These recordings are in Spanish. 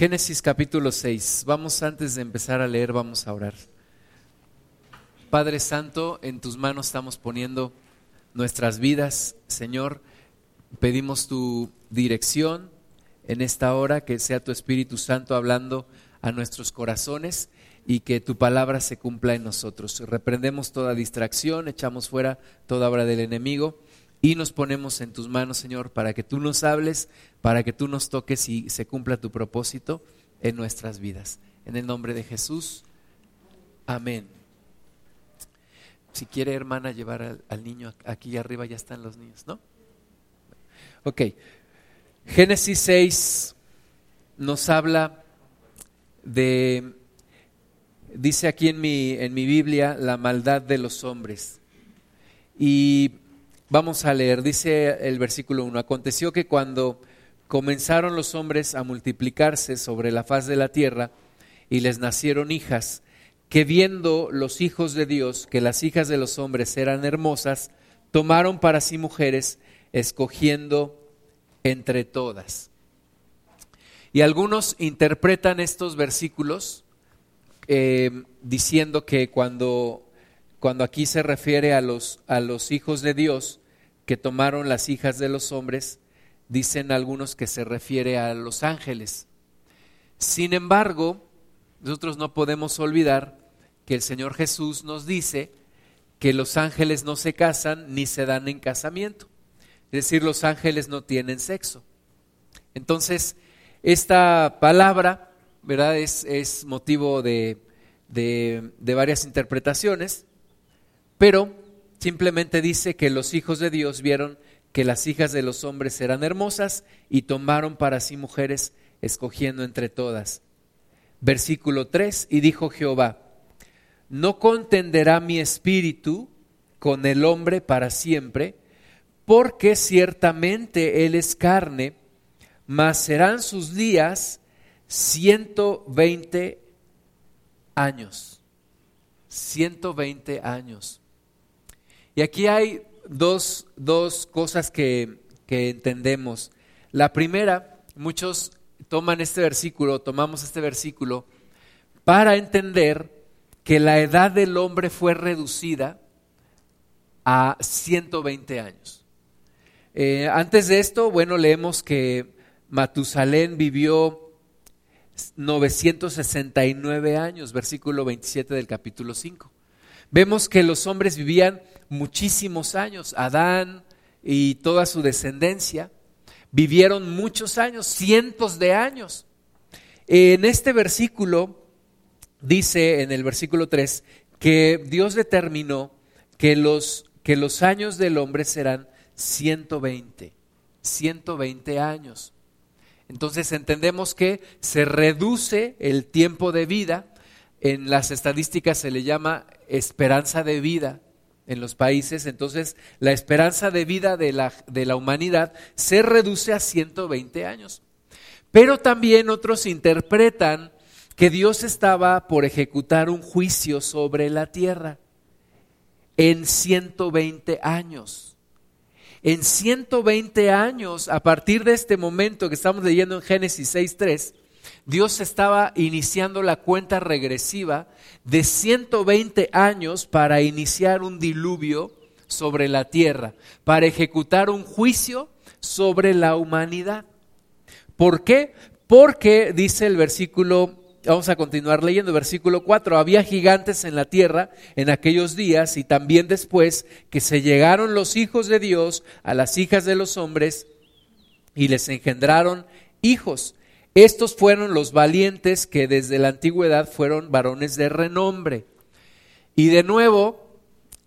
Génesis capítulo 6. Vamos antes de empezar a leer, vamos a orar. Padre Santo, en tus manos estamos poniendo nuestras vidas, Señor. Pedimos tu dirección en esta hora, que sea tu Espíritu Santo hablando a nuestros corazones y que tu palabra se cumpla en nosotros. Reprendemos toda distracción, echamos fuera toda obra del enemigo y nos ponemos en tus manos, Señor, para que tú nos hables, para que tú nos toques y se cumpla tu propósito en nuestras vidas. En el nombre de Jesús, amén. Si quiere, hermana, llevar al, niño aquí arriba, ya están los niños, ¿no? Ok. Génesis 6 nos habla de, dice aquí en mi, en mi Biblia, la maldad de los hombres. Y Vamos a leer, dice el versículo 1, aconteció que cuando comenzaron los hombres a multiplicarse sobre la faz de la tierra y les nacieron hijas, que viendo los hijos de Dios que las hijas de los hombres eran hermosas, tomaron para sí mujeres, escogiendo entre todas. Y algunos interpretan estos versículos eh, diciendo que cuando, cuando aquí se refiere a los, a los hijos de Dios, que tomaron las hijas de los hombres, dicen algunos que se refiere a los ángeles. Sin embargo, nosotros no podemos olvidar que el Señor Jesús nos dice que los ángeles no se casan ni se dan en casamiento. Es decir, los ángeles no tienen sexo. Entonces, esta palabra, ¿verdad? Es, es motivo de, de, de varias interpretaciones, pero Simplemente dice que los hijos de Dios vieron que las hijas de los hombres eran hermosas y tomaron para sí mujeres escogiendo entre todas. Versículo 3, y dijo Jehová, no contenderá mi espíritu con el hombre para siempre, porque ciertamente él es carne, mas serán sus días ciento veinte años. Ciento veinte años. Y aquí hay dos, cosas que, que entendemos. La primera, muchos toman este versículo, tomamos este versículo para entender que la edad del hombre fue reducida a 120 años. Eh, antes de esto, bueno, leemos que Matusalén vivió 969 años, versículo 27 del capítulo 5. Vemos que los hombres vivían muchísimos años. Adán y toda su descendencia vivieron muchos años, cientos de años. En este versículo dice, en el versículo 3, que Dios determinó que los, que los años del hombre serán 120, 120 años. Entonces entendemos que se reduce el tiempo de vida, en las estadísticas se le llama esperanza de vida, en los países, entonces la esperanza de vida de la, de la humanidad se reduce a 120 años. Pero también otros interpretan que Dios estaba por ejecutar un juicio sobre la tierra en 120 años. En 120 años, a partir de este momento que estamos leyendo en Génesis 6.3, Dios estaba iniciando la cuenta regresiva de 120 años para iniciar un diluvio sobre la tierra, para ejecutar un juicio sobre la humanidad. ¿Por qué? Porque dice el versículo, vamos a continuar leyendo, versículo 4, había gigantes en la tierra en aquellos días y también después que se llegaron los hijos de Dios a las hijas de los hombres y les engendraron hijos. Estos fueron los valientes que desde la antigüedad fueron varones de renombre. Y de nuevo,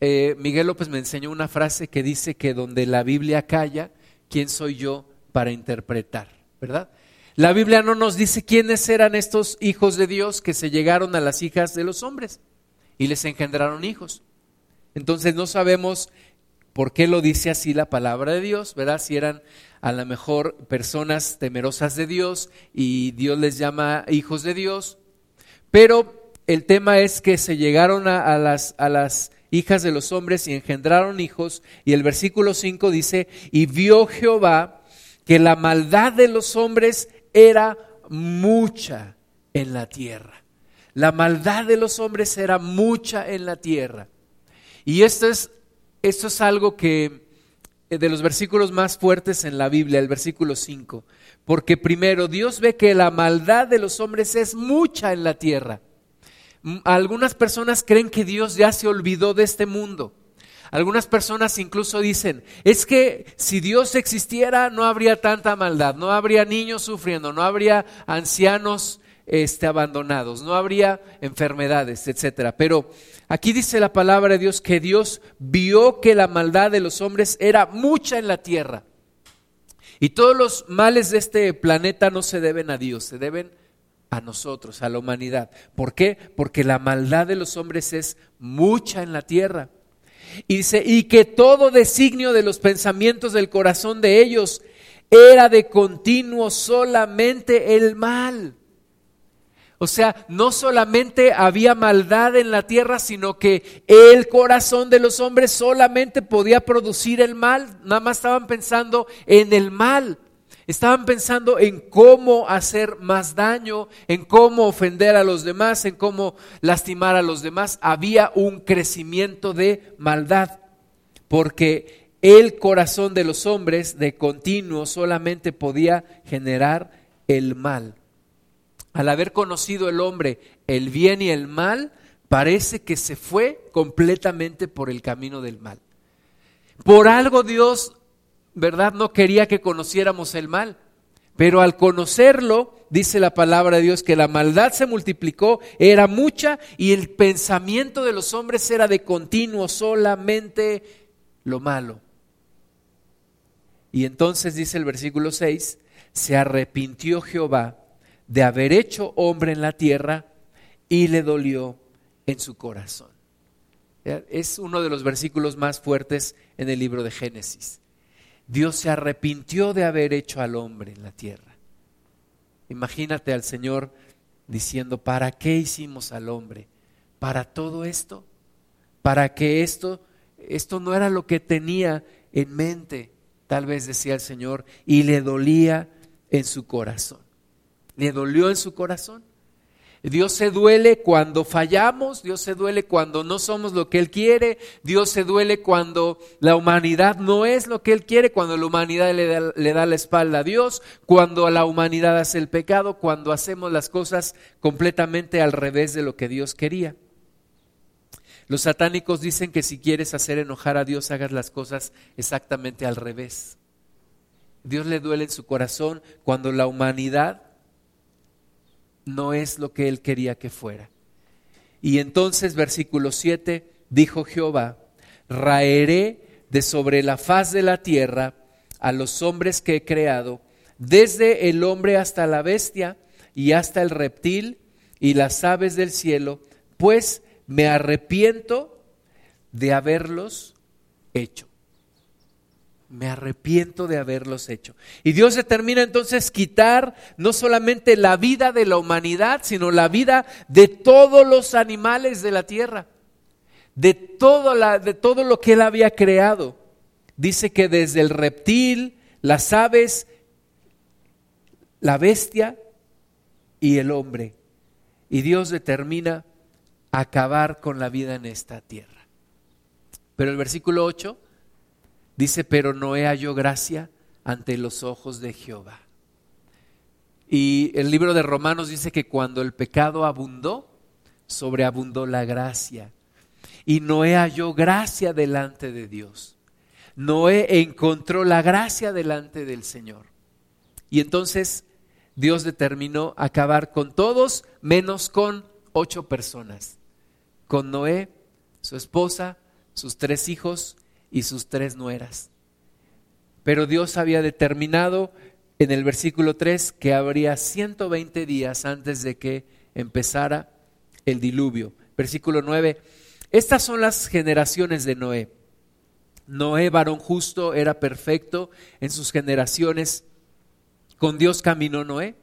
eh, Miguel López me enseñó una frase que dice que donde la Biblia calla, ¿quién soy yo para interpretar? ¿Verdad? La Biblia no nos dice quiénes eran estos hijos de Dios que se llegaron a las hijas de los hombres y les engendraron hijos. Entonces no sabemos por qué lo dice así la palabra de Dios, ¿verdad? Si eran a lo mejor personas temerosas de Dios y Dios les llama hijos de Dios, pero el tema es que se llegaron a, las, a las hijas de los hombres y engendraron hijos, y el versículo 5 dice, y vio Jehová que la maldad de los hombres era mucha en la tierra. La maldad de los hombres era mucha en la tierra. Y esto es, esto es algo que eh, de los versículos más fuertes en la Biblia, el versículo 5. Porque primero Dios ve que la maldad de los hombres es mucha en la tierra. Algunas personas creen que Dios ya se olvidó de este mundo. Algunas personas incluso dicen, es que si Dios existiera no habría tanta maldad, no habría niños sufriendo, no habría ancianos este, abandonados, no habría enfermedades, etcétera. Pero aquí dice la palabra de Dios que Dios vio que la maldad de los hombres era mucha en la tierra. Y todos los males de este planeta no se deben a Dios, se deben a nosotros, a la humanidad. ¿Por qué? Porque la maldad de los hombres es mucha en la tierra. Y dice, y que todo designio de los pensamientos del corazón de ellos era de continuo solamente el mal. O sea, no solamente había maldad en la tierra, sino que el corazón de los hombres solamente podía producir el mal. Nada más estaban pensando en el mal. Estaban pensando en cómo hacer más daño, en cómo ofender a los demás, en cómo lastimar a los demás. Había un crecimiento de maldad, porque el corazón de los hombres de continuo solamente podía generar el mal. Al haber conocido el hombre el bien y el mal, parece que se fue completamente por el camino del mal. Por algo Dios ¿verdad? No quería que conociéramos el mal. Pero al conocerlo, dice la palabra de Dios, que la maldad se multiplicó, era mucha y el pensamiento de los hombres era de continuo, solamente lo malo. Y entonces dice el versículo 6, se arrepintió Jehová de haber hecho hombre en la tierra y le dolió en su corazón. Es uno de los versículos más fuertes en el libro de Génesis. Dios se arrepintió de haber hecho al hombre en la tierra. Imagínate al Señor diciendo, ¿para qué hicimos al hombre? ¿Para todo esto? ¿Para que esto, esto no era lo que tenía en mente? Tal vez decía el Señor, y le dolía en su corazón. ¿Le dolió en su corazón? Dios se duele cuando fallamos, Dios se duele cuando no somos lo que Él quiere, Dios se duele cuando la humanidad no es lo que Él quiere, cuando la humanidad le da, la espalda a Dios, cuando la humanidad hace el pecado, cuando hacemos las cosas completamente al revés de lo que Dios quería. Los satánicos dicen que si quieres hacer enojar a Dios, hagas las cosas exactamente al revés. Dios le duele en su corazón cuando la humanidad no es lo que él quería que fuera. Y entonces, versículo 7, dijo Jehová, raeré de sobre la faz de la tierra a los hombres que he creado, desde el hombre hasta la bestia y hasta el reptil y las aves del cielo, pues me arrepiento de haberlos hecho me arrepiento de haberlos hecho. Y Dios determina entonces quitar no solamente la vida de la humanidad, sino la vida de todos los animales de la tierra, de todo, lo que Él había creado. Dice que desde el reptil, las aves, la bestia y el hombre. Y Dios determina acabar con la vida en esta tierra. Pero el versículo 8 Dice, pero Noé halló gracia ante los ojos de Jehová. Y el libro de Romanos dice que cuando el pecado abundó, sobreabundó la gracia. Y Noé halló gracia delante de Dios. Noé encontró la gracia delante del Señor. Y entonces Dios determinó acabar con todos menos con ocho personas. Con Noé, su esposa, sus tres hijos y sus tres nueras. Pero Dios había determinado en el versículo 3 que habría 120 días antes de que empezara el diluvio. Versículo 9, estas son las generaciones de Noé. Noé, varón justo, era perfecto en sus generaciones. Con Dios caminó Noé.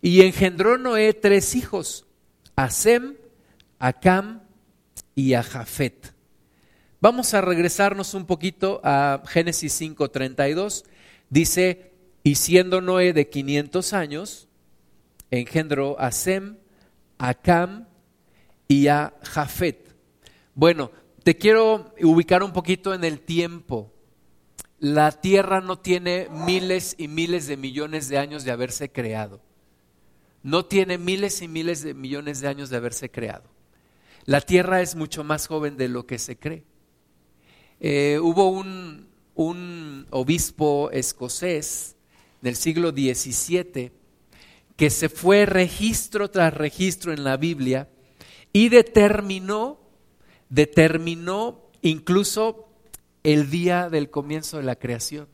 Y engendró Noé tres hijos, a Sem, a Cam y a Jafet. Vamos a regresarnos un poquito a Génesis 5:32. Dice, y siendo Noé de 500 años, engendró a Sem, a Cam y a Jafet. Bueno, te quiero ubicar un poquito en el tiempo. La Tierra no tiene miles y miles de millones de años de haberse creado. No tiene miles y miles de millones de años de haberse creado. La Tierra es mucho más joven de lo que se cree. Eh, hubo un, obispo escocés del siglo XVII que se fue registro tras registro en la Biblia y determinó, determinó incluso el día del comienzo de la creación.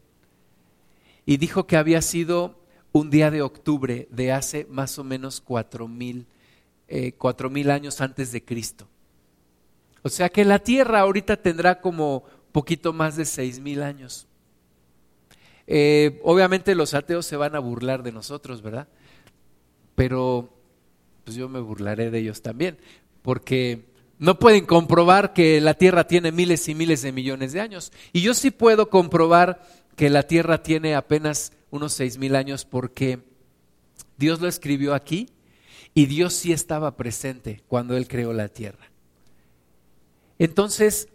Y dijo que había sido un día de octubre de hace más o menos cuatro mil, eh, cuatro mil años antes de Cristo. O sea que la Tierra ahorita tendrá como poquito más de seis mil años. Eh, obviamente los ateos se van a burlar de nosotros, ¿verdad? pero pues yo me burlaré de ellos también, porque no pueden comprobar que la Tierra tiene miles y miles de millones de años. Y yo sí puedo comprobar que la Tierra tiene apenas unos seis mil años porque Dios lo escribió aquí y Dios sí estaba presente cuando Él creó la Tierra. Entonces,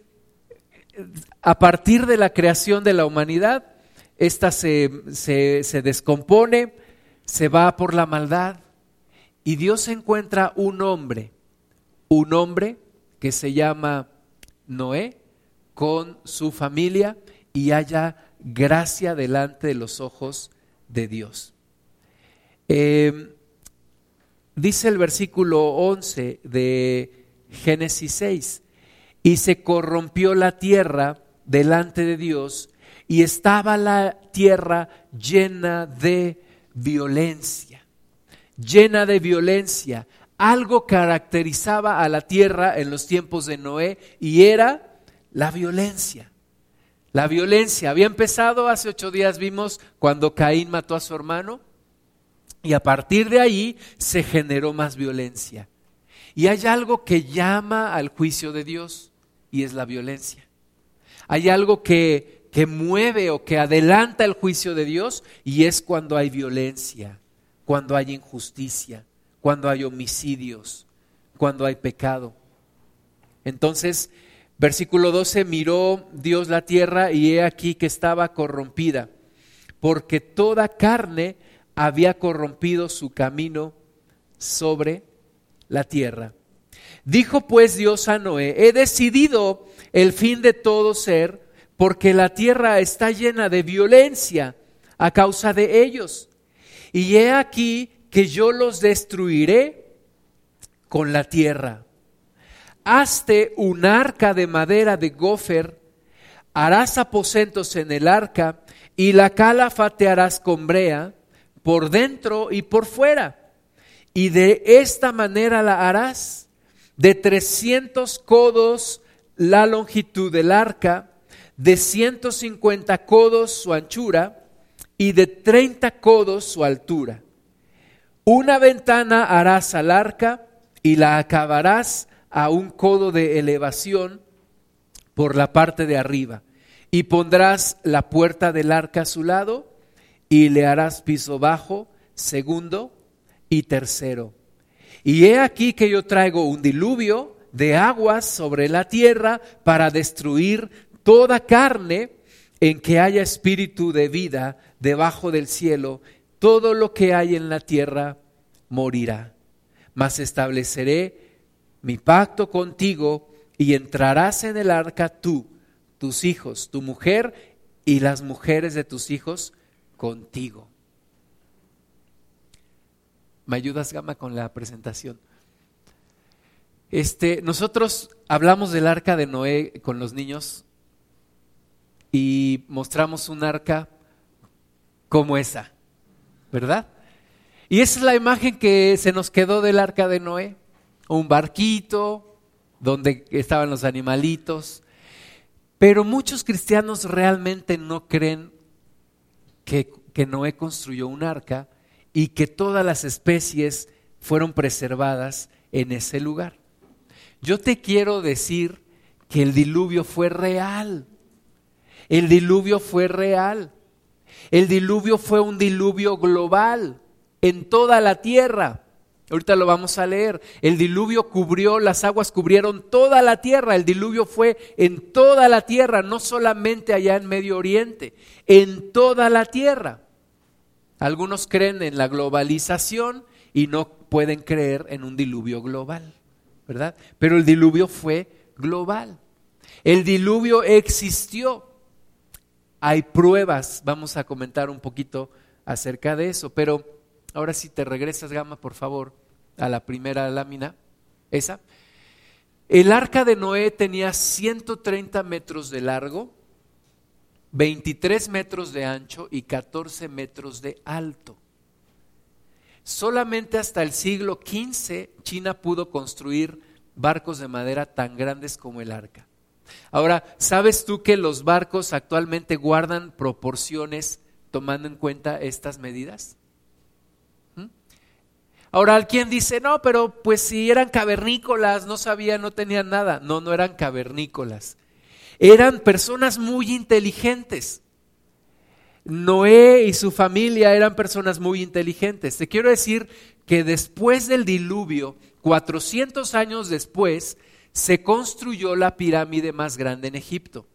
a partir de la creación de la humanidad, esta se, se, se descompone, se va por la maldad, y Dios encuentra un hombre, un hombre que se llama Noé, con su familia y haya gracia delante de los ojos de Dios. Em, dice el versículo 11 de Génesis 6, y se corrompió la tierra delante de Dios y estaba la tierra llena de violencia llena de violencia. Algo caracterizaba a la tierra en los tiempos de Noé y era la violencia. La violencia había empezado hace ocho días, vimos cuando Caín mató a su hermano y a partir de ahí se generó más violencia. Y hay algo que llama al juicio de Dios y es la violencia. Hay algo que, que mueve o que adelanta el juicio de Dios y es cuando hay violencia cuando hay injusticia, cuando hay homicidios, cuando hay pecado. Entonces, versículo 12, miró Dios la tierra y he aquí que estaba corrompida, porque toda carne había corrompido su camino sobre la tierra. Dijo pues Dios a Noé, he decidido el fin de todo ser, porque la tierra está llena de violencia a causa de ellos y he aquí que yo los destruiré con la tierra. Hazte un arca de madera de gofer, harás aposentos en el arca y la calafa te harás con brea por dentro y por fuera. Y de esta manera la harás, de trescientos codos la longitud del arca, de ciento cincuenta codos su anchura, y de treinta codos su altura. Una ventana harás al arca y la acabarás a un codo de elevación por la parte de arriba. Y pondrás la puerta del arca a su lado y le harás piso bajo, segundo y tercero. Y he aquí que yo traigo un diluvio de aguas sobre la tierra para destruir toda carne en que haya espíritu de vida debajo del cielo, todo lo que hay en la tierra morirá. Mas estableceré mi pacto contigo y entrarás en el arca tú, tus hijos, tu mujer y las mujeres de tus hijos contigo. ¿Me ayudas, Gama, con la presentación? Este, nosotros hablamos del arca de Noé con los niños y mostramos un arca como esa, ¿verdad? Y esa es la imagen que se nos quedó del arca de Noé, un barquito donde estaban los animalitos, pero muchos cristianos realmente no creen que, que Noé construyó un arca y que todas las especies fueron preservadas en ese lugar. Yo te quiero decir que el diluvio fue real. El diluvio fue real. El diluvio fue un diluvio global. en toda la tierra. Ahorita lo vamos a leer. El diluvio cubrió, las aguas cubrieron toda la tierra. El diluvio fue en toda la tierra, no solamente allá en Medio Oriente, en toda la tierra. Algunos creen en la globalización y no pueden creer en un diluvio global, ¿verdad? Pero el diluvio fue global. El diluvio existió. Hay pruebas, vamos a comentar un poquito acerca de eso, pero ahora si te regresas, Gama, por favor, a la primera lámina, esa. El arca de Noé tenía 130 metros de largo, 23 metros de ancho y 14 metros de alto. Solamente hasta el siglo XV China pudo construir barcos de madera tan grandes como el arca. Ahora, ¿sabes tú que los barcos actualmente guardan proporciones tomando en cuenta estas medidas? ¿Mm? Ahora, alguien dice, no, pero pues si eran cavernícolas, no sabían, no tenían nada. No, no eran cavernícolas. Eran personas muy inteligentes. Noé y su familia eran personas muy inteligentes. Te quiero decir que después del diluvio, 400 años después, se construyó la pirámide más grande en Egipto.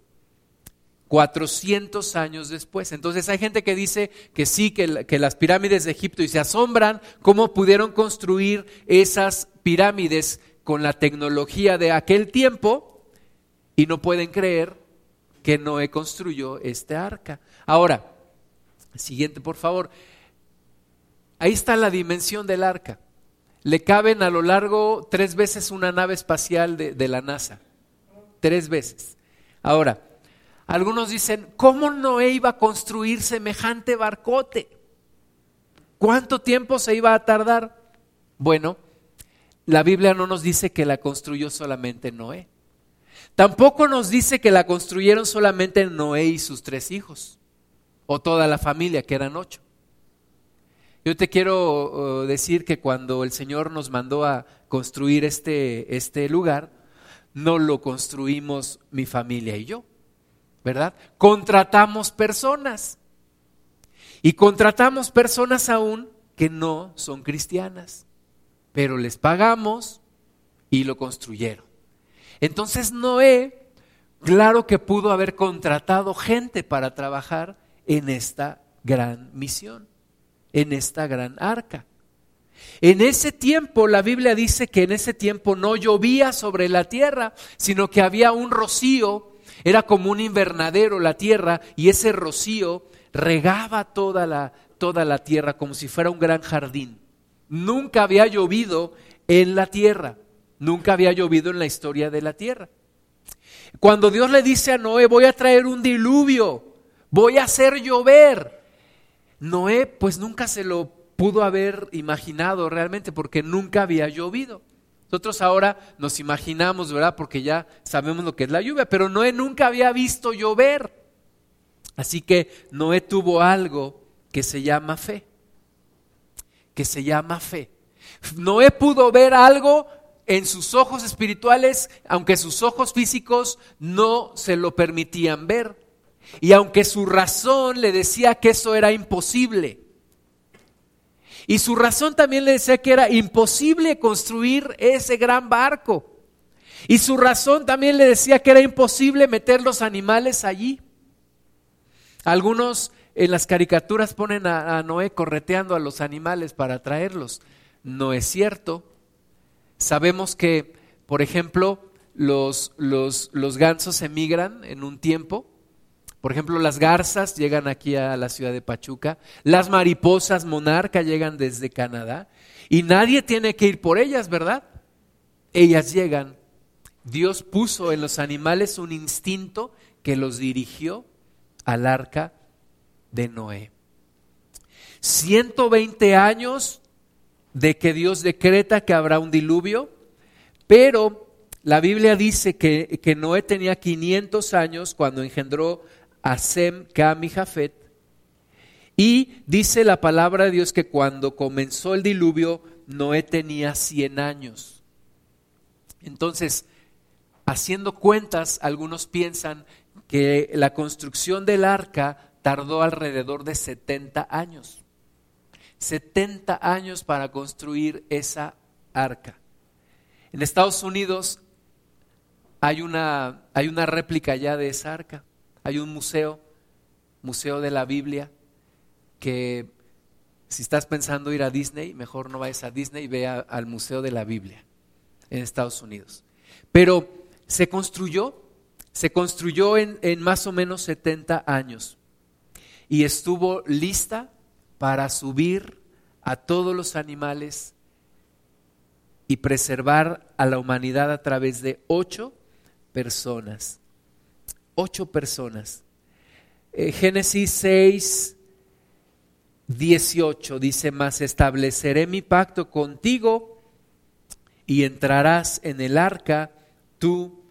400 años después. Entonces hay gente que dice que sí, que, que, las pirámides de Egipto y se asombran cómo pudieron construir esas pirámides con la tecnología de aquel tiempo y no pueden creer que Noé construyó este arca. Ahora, siguiente por favor. Ahí está la dimensión del arca le caben a lo largo tres veces una nave espacial de, la NASA. Tres veces. Ahora, algunos dicen, ¿cómo Noé iba a construir semejante barcote? ¿Cuánto tiempo se iba a tardar? Bueno, la Biblia no nos dice que la construyó solamente Noé. Tampoco nos dice que la construyeron solamente Noé y sus tres hijos, o toda la familia, que eran ocho. Yo te quiero uh, decir que cuando el Señor nos mandó a construir este, este lugar, no lo construimos mi familia y yo, ¿verdad? Contratamos personas. Y contratamos personas aún que no son cristianas, pero les pagamos y lo construyeron. Entonces Noé, claro que pudo haber contratado gente para trabajar en esta gran misión en esta gran arca. En ese tiempo, la Biblia dice que en ese tiempo no llovía sobre la tierra, sino que había un rocío, era como un invernadero la tierra, y ese rocío regaba toda la, toda la tierra como si fuera un gran jardín. Nunca había llovido en la tierra, nunca había llovido en la historia de la tierra. Cuando Dios le dice a Noé, voy a traer un diluvio, voy a hacer llover, Noé pues nunca se lo pudo haber imaginado realmente porque nunca había llovido. Nosotros ahora nos imaginamos, ¿verdad? Porque ya sabemos lo que es la lluvia, pero Noé nunca había visto llover. Así que Noé tuvo algo que se llama fe, que se llama fe. Noé pudo ver algo en sus ojos espirituales, aunque sus ojos físicos no se lo permitían ver. Y aunque su razón le decía que eso era imposible, y su razón también le decía que era imposible construir ese gran barco. Y su razón también le decía que era imposible meter los animales allí. Algunos en las caricaturas ponen a, Noé correteando a los animales para traerlos. No es cierto. Sabemos que, por ejemplo, los, los, los gansos emigran en un tiempo por ejemplo, las garzas llegan aquí a la ciudad de Pachuca, las mariposas monarca llegan desde Canadá y nadie tiene que ir por ellas, ¿verdad? Ellas llegan. Dios puso en los animales un instinto que los dirigió al arca de Noé. 120 años de que Dios decreta que habrá un diluvio, pero la Biblia dice que, que Noé tenía 500 años cuando engendró a Sem, Cam y Jafet. Y dice la palabra de Dios que cuando comenzó el diluvio, Noé tenía 100 años. Entonces, haciendo cuentas, algunos piensan que la construcción del arca tardó alrededor de 70 años. 70 años para construir esa arca. En Estados Unidos hay una, hay una réplica ya de esa arca. Hay un museo, Museo de la Biblia, que si estás pensando ir a Disney, mejor no vayas a Disney, ve al Museo de la Biblia en Estados Unidos. Pero se construyó, se construyó en, en más o menos 70 años y estuvo lista para subir a todos los animales y preservar a la humanidad a través de ocho personas. Ocho personas. Eh, Génesis 6, 18 dice, más estableceré mi pacto contigo y entrarás en el arca tú,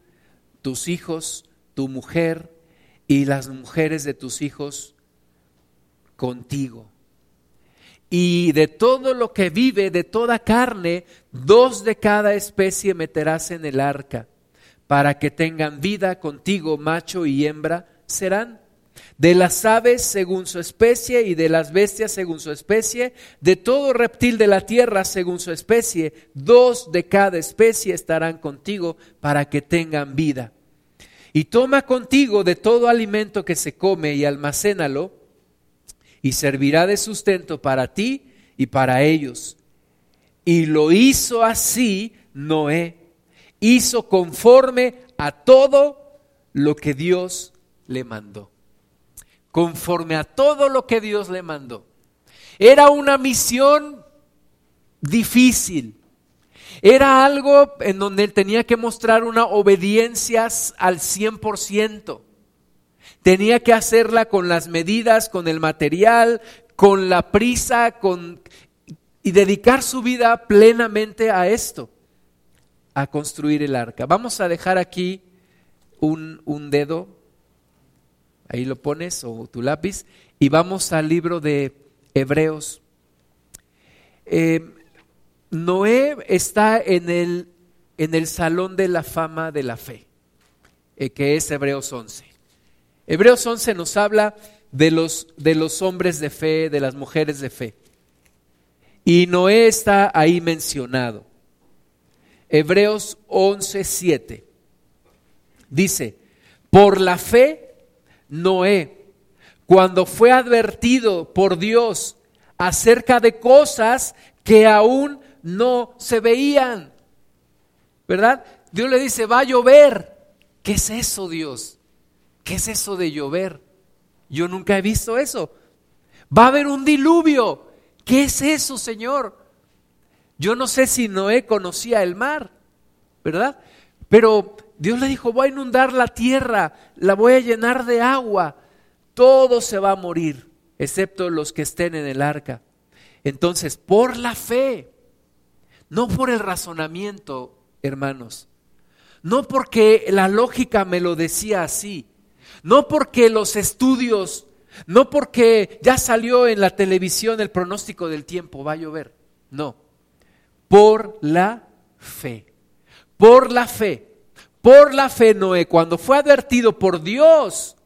tus hijos, tu mujer y las mujeres de tus hijos contigo. Y de todo lo que vive, de toda carne, dos de cada especie meterás en el arca, para que tengan vida contigo, macho y hembra serán. De las aves según su especie y de las bestias según su especie, de todo reptil de la tierra según su especie, dos de cada especie estarán contigo para que tengan vida. Y toma contigo de todo alimento que se come y almacénalo, y servirá de sustento para ti y para ellos. Y lo hizo así Noé. Hizo conforme a todo lo que Dios le mandó. Conforme a todo lo que Dios le mandó. Era una misión difícil. Era algo en donde él tenía que mostrar una obediencia al 100%. Tenía que hacerla con las medidas, con el material, con la prisa, con y dedicar su vida plenamente a esto, a construir el arca. Vamos a dejar aquí un, dedo, ahí lo pones, o tu lápiz, y vamos al libro de Hebreos. Eh, Noé está en el, en el salón de la fama de la fe, eh, que es Hebreos 11. Hebreos 11 nos habla de los, de los hombres de fe, de las mujeres de fe. Y Noé está ahí mencionado. Hebreos 11, 7. Dice, por la fe, Noé, cuando fue advertido por Dios acerca de cosas que aún no se veían, ¿verdad? Dios le dice, va a llover. ¿Qué es eso, Dios? ¿Qué es eso de llover? Yo nunca he visto eso. Va a haber un diluvio. ¿Qué es eso, Señor? Yo no sé si Noé conocía el mar, ¿verdad? Pero Dios le dijo, voy a inundar la tierra, la voy a llenar de agua, todo se va a morir, excepto los que estén en el arca. Entonces, por la fe, no por el razonamiento, hermanos, no porque la lógica me lo decía así, no porque los estudios, no porque ya salió en la televisión el pronóstico del tiempo, va a llover. No, por la fe. Por la fe. Por la fe Noé, cuando fue advertido por Dios,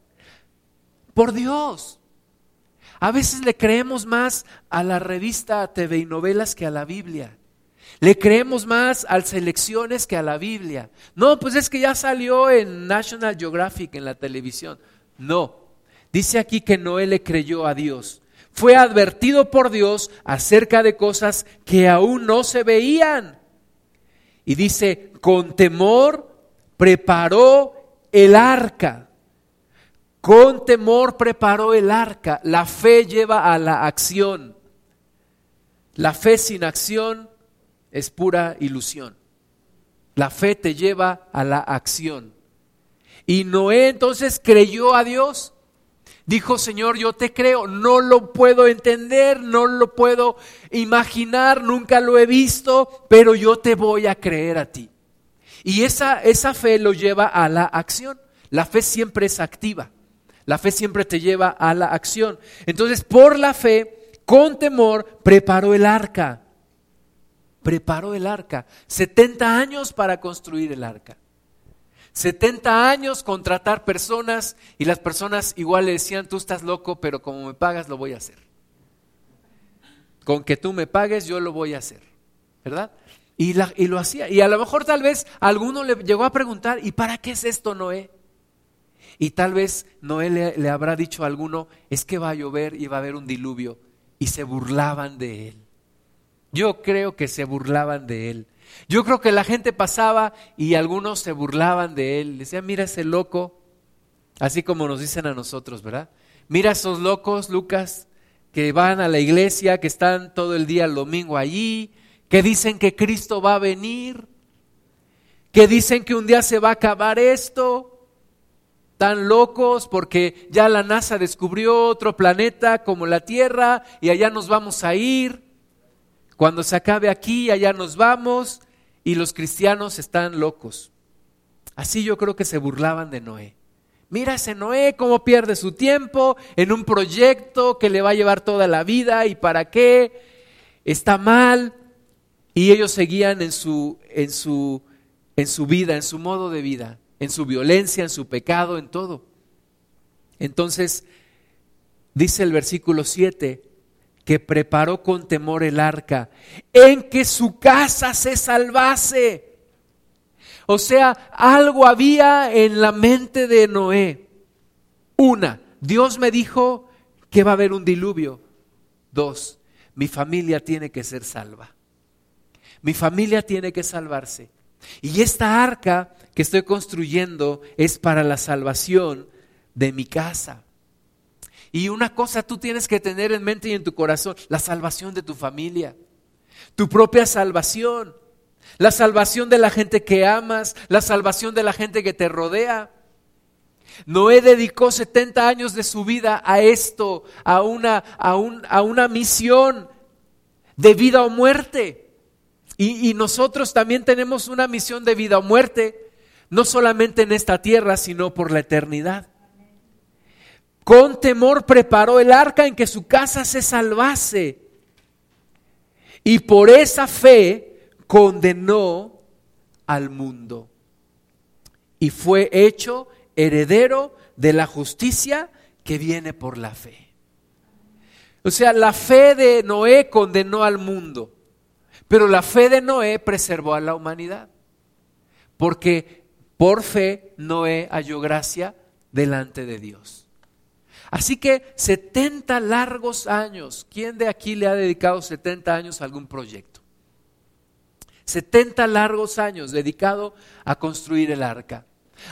por Dios. A veces le creemos más a la revista TV y novelas que a la Biblia. Le creemos más a selecciones que a la Biblia. No, pues es que ya salió en National Geographic en la televisión. No, dice aquí que Noé le creyó a Dios. Fue advertido por Dios acerca de cosas que aún no se veían. Y dice, con temor preparó el arca. Con temor preparó el arca. La fe lleva a la acción. La fe sin acción es pura ilusión. La fe te lleva a la acción. Y Noé entonces creyó a Dios. Dijo, Señor, yo te creo, no lo puedo entender, no lo puedo imaginar, nunca lo he visto, pero yo te voy a creer a ti. Y esa, esa fe lo lleva a la acción. La fe siempre es activa. La fe siempre te lleva a la acción. Entonces, por la fe, con temor, preparó el arca preparó el arca. 70 años para construir el arca. 70 años contratar personas y las personas igual le decían, tú estás loco, pero como me pagas lo voy a hacer. con que tú me pagues, yo lo voy a hacer, ¿verdad? Y, lo hacía. Y a lo mejor tal vez alguno le llegó a preguntar, ¿y para qué es esto, Noé? Y tal vez Noé le, le, habrá dicho a alguno, es que va a llover y va a haber un diluvio. Y se burlaban de él. Yo creo que se burlaban de él. Yo creo que la gente pasaba y algunos se burlaban de él. Decían, mira ese loco, así como nos dicen a nosotros, ¿verdad? Mira esos locos, Lucas, que van a la iglesia, que están todo el día el domingo allí, que dicen que Cristo va a venir, que dicen que un día se va a acabar esto. Tan locos porque ya la NASA descubrió otro planeta como la Tierra y allá nos vamos a ir. Cuando se acabe aquí, allá nos vamos y los cristianos están locos. Así yo creo que se burlaban de Noé. Mira ese Noé cómo pierde su tiempo en un proyecto que le va a llevar toda la vida y para qué. Está mal. Y ellos seguían en su, en su, en su vida, en su modo de vida, en su violencia, en su pecado, en todo. Entonces, dice el versículo 7, que preparó con temor el arca, en que su casa se salvase. O sea, algo había en la mente de Noé. Una, Dios me dijo que va a haber un diluvio. Dos, mi familia tiene que ser salva. Mi familia tiene que salvarse. Y esta arca que estoy construyendo es para la salvación de mi casa. Y una cosa tú tienes que tener en mente y en tu corazón, la salvación de tu familia, tu propia salvación, la salvación de la gente que amas, la salvación de la gente que te rodea. Noé dedicó 70 años de su vida a esto, a una, a a una misión de vida o muerte. Y nosotros también tenemos una misión de vida o muerte, no solamente en esta tierra, sino por la eternidad. Con temor preparó el arca en que su casa se salvase. Y por esa fe condenó al mundo. Y fue hecho heredero de la justicia que viene por la fe. O sea, la fe de Noé condenó al mundo, pero la fe de Noé preservó a la humanidad. Porque por fe Noé halló gracia delante de Dios. Así que 70 largos años. ¿Quién de aquí le ha dedicado 70 años a algún proyecto? 70 largos años dedicado a construir el arca,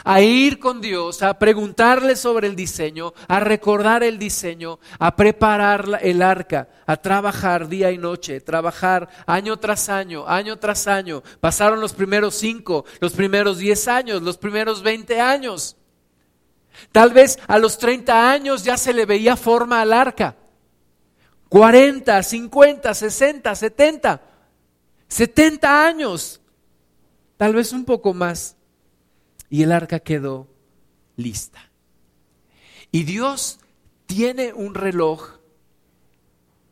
a ir con Dios, a preguntarle sobre el diseño, a recordar el diseño, a preparar el arca, a trabajar día y noche, trabajar año tras año, año tras año. Pasaron los primeros cinco, los primeros diez años, los primeros veinte años. Tal vez a los 30 años ya se le veía forma al arca. 40, 50, 60, 70, 70 años, tal vez un poco más. Y el arca quedó lista. Y Dios tiene un reloj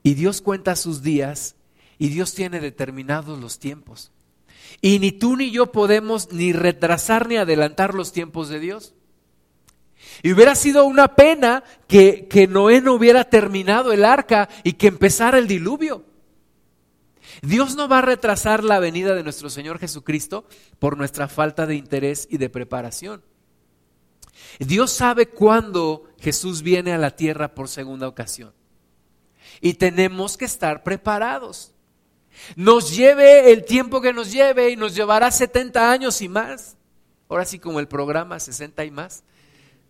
y Dios cuenta sus días y Dios tiene determinados los tiempos. Y ni tú ni yo podemos ni retrasar ni adelantar los tiempos de Dios. Y hubiera sido una pena que, que Noé no hubiera terminado el arca y que empezara el diluvio. Dios no va a retrasar la venida de nuestro Señor Jesucristo por nuestra falta de interés y de preparación. Dios sabe cuándo Jesús viene a la tierra por segunda ocasión. Y tenemos que estar preparados. Nos lleve el tiempo que nos lleve y nos llevará 70 años y más. Ahora sí como el programa 60 y más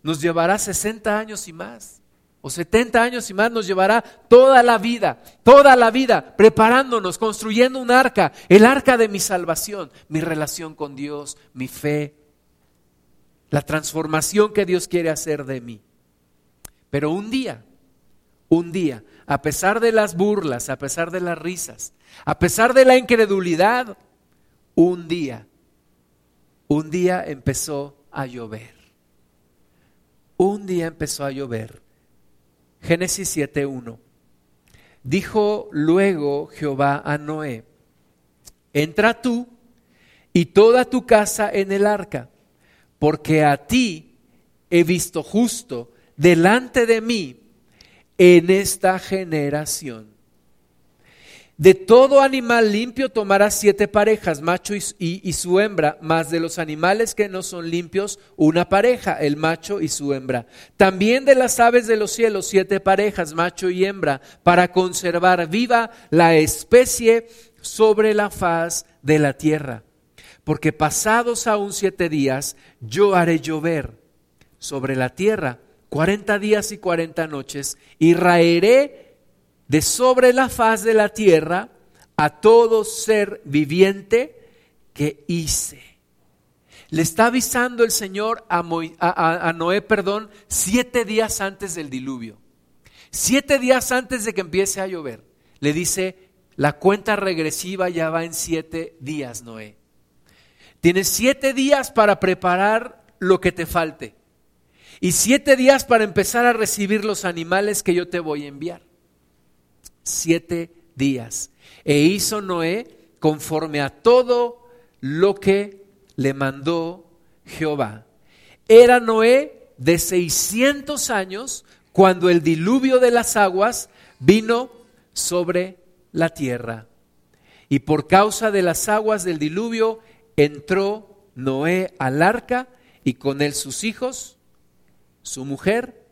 nos llevará 60 años y más. O 70 años y más nos llevará toda la vida, toda la vida, preparándonos, construyendo un arca, el arca de mi salvación, mi relación con Dios, mi fe, la transformación que Dios quiere hacer de mí. Pero un día, un día, a pesar de las burlas, a pesar de las risas, a pesar de la incredulidad, un día, un día empezó a llover un día empezó a llover. Génesis 7.1. Dijo luego Jehová a Noé, entra tú y toda tu casa en el arca, porque a ti he visto justo delante de mí en esta generación. De todo animal limpio tomarás siete parejas, macho y, su hembra, más de los animales que no son limpios, una pareja, el macho y su hembra. También de las aves de los cielos, siete parejas, macho y hembra, para conservar viva la especie sobre la faz de la tierra. Porque pasados aún siete días, yo haré llover sobre la tierra cuarenta días y cuarenta noches, y raeré de sobre la faz de la tierra a todo ser viviente que hice. Le está avisando el Señor a, Noé, perdón, siete días antes del diluvio. Siete días antes de que empiece a llover. Le dice, la cuenta regresiva ya va en siete días, Noé. Tienes siete días para preparar lo que te falte. Y siete días para empezar a recibir los animales que yo te voy a enviar siete días. E hizo Noé conforme a todo lo que le mandó Jehová. Era Noé de 600 años cuando el diluvio de las aguas vino sobre la tierra. Y por causa de las aguas del diluvio entró Noé al arca y con él sus hijos, su mujer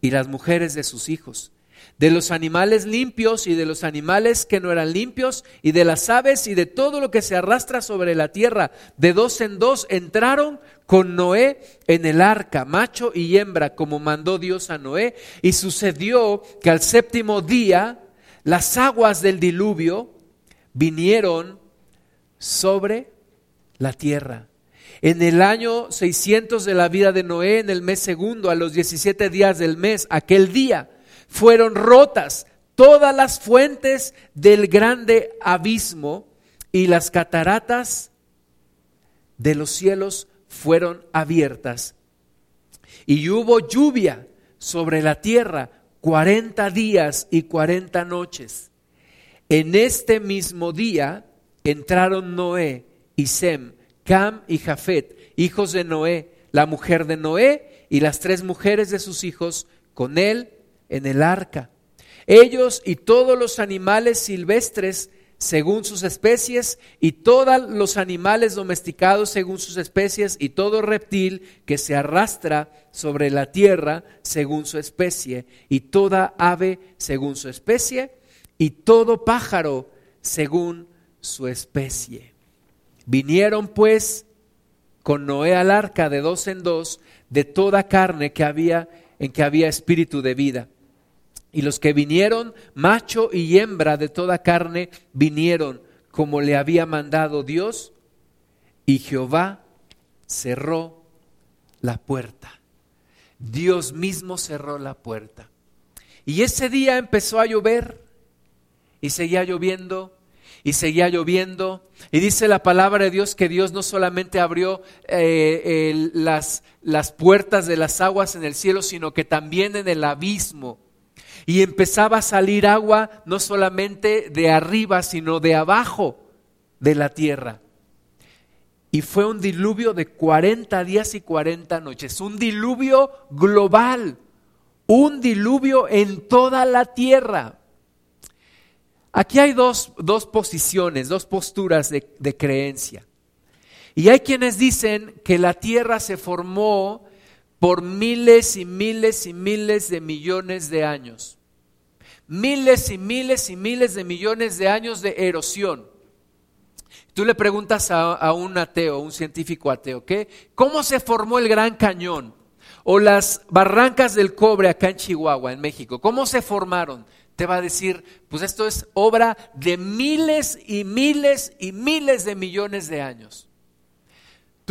y las mujeres de sus hijos de los animales limpios y de los animales que no eran limpios, y de las aves y de todo lo que se arrastra sobre la tierra. De dos en dos entraron con Noé en el arca, macho y hembra, como mandó Dios a Noé. Y sucedió que al séptimo día las aguas del diluvio vinieron sobre la tierra. En el año 600 de la vida de Noé, en el mes segundo, a los 17 días del mes, aquel día, fueron rotas todas las fuentes del grande abismo y las cataratas de los cielos fueron abiertas. Y hubo lluvia sobre la tierra cuarenta días y cuarenta noches. En este mismo día entraron Noé y Sem, Cam y Jafet, hijos de Noé, la mujer de Noé y las tres mujeres de sus hijos con él en el arca. Ellos y todos los animales silvestres según sus especies, y todos los animales domesticados según sus especies, y todo reptil que se arrastra sobre la tierra según su especie, y toda ave según su especie, y todo pájaro según su especie. Vinieron pues con Noé al arca de dos en dos de toda carne que había en que había espíritu de vida y los que vinieron, macho y hembra de toda carne, vinieron como le había mandado Dios, y Jehová cerró la puerta. Dios mismo cerró la puerta. Y ese día empezó a llover, y seguía lloviendo, y seguía lloviendo. Y dice la palabra de Dios que Dios no solamente abrió eh, las, las puertas de las aguas en el cielo, sino que también en el abismo y empezaba a salir agua no solamente de arriba, sino de abajo de la tierra. Y fue un diluvio de 40 días y 40 noches, un diluvio global, un diluvio en toda la tierra. Aquí hay dos, dos posiciones, dos posturas de, de creencia. Y hay quienes dicen que la tierra se formó por miles y miles y miles de millones de años. Miles y miles y miles de millones de años de erosión. Tú le preguntas a, un ateo, un científico ateo, ¿qué? ¿Cómo se formó el Gran Cañón? O las barrancas del cobre acá en Chihuahua, en México, ¿cómo se formaron? Te va a decir, pues esto es obra de miles y miles y miles de millones de años.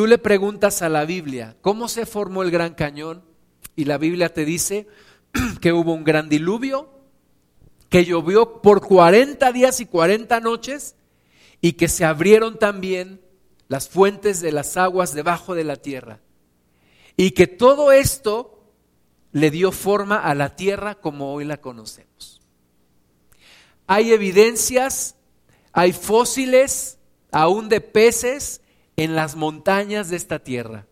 Tú le preguntas a la Biblia, ¿cómo se formó el gran cañón? Y la Biblia te dice que hubo un gran diluvio, que llovió por 40 días y 40 noches y que se abrieron también las fuentes de las aguas debajo de la tierra. Y que todo esto le dio forma a la tierra como hoy la conocemos. Hay evidencias, hay fósiles, aún de peces, en las montañas de esta tierra.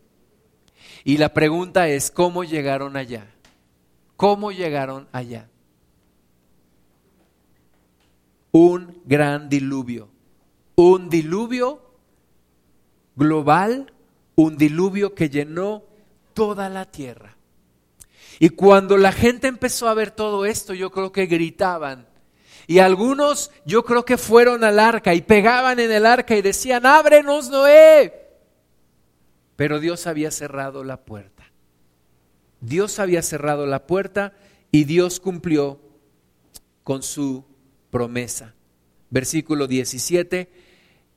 Y la pregunta es, ¿cómo llegaron allá? ¿Cómo llegaron allá? un gran diluvio. Un diluvio global, un diluvio que llenó toda la tierra. Y cuando la gente empezó a ver todo esto, yo creo que gritaban. Y algunos yo creo que fueron al arca y pegaban en el arca y decían, ábrenos Noé. Pero Dios había cerrado la puerta. Dios había cerrado la puerta y Dios cumplió con su promesa. Versículo 17,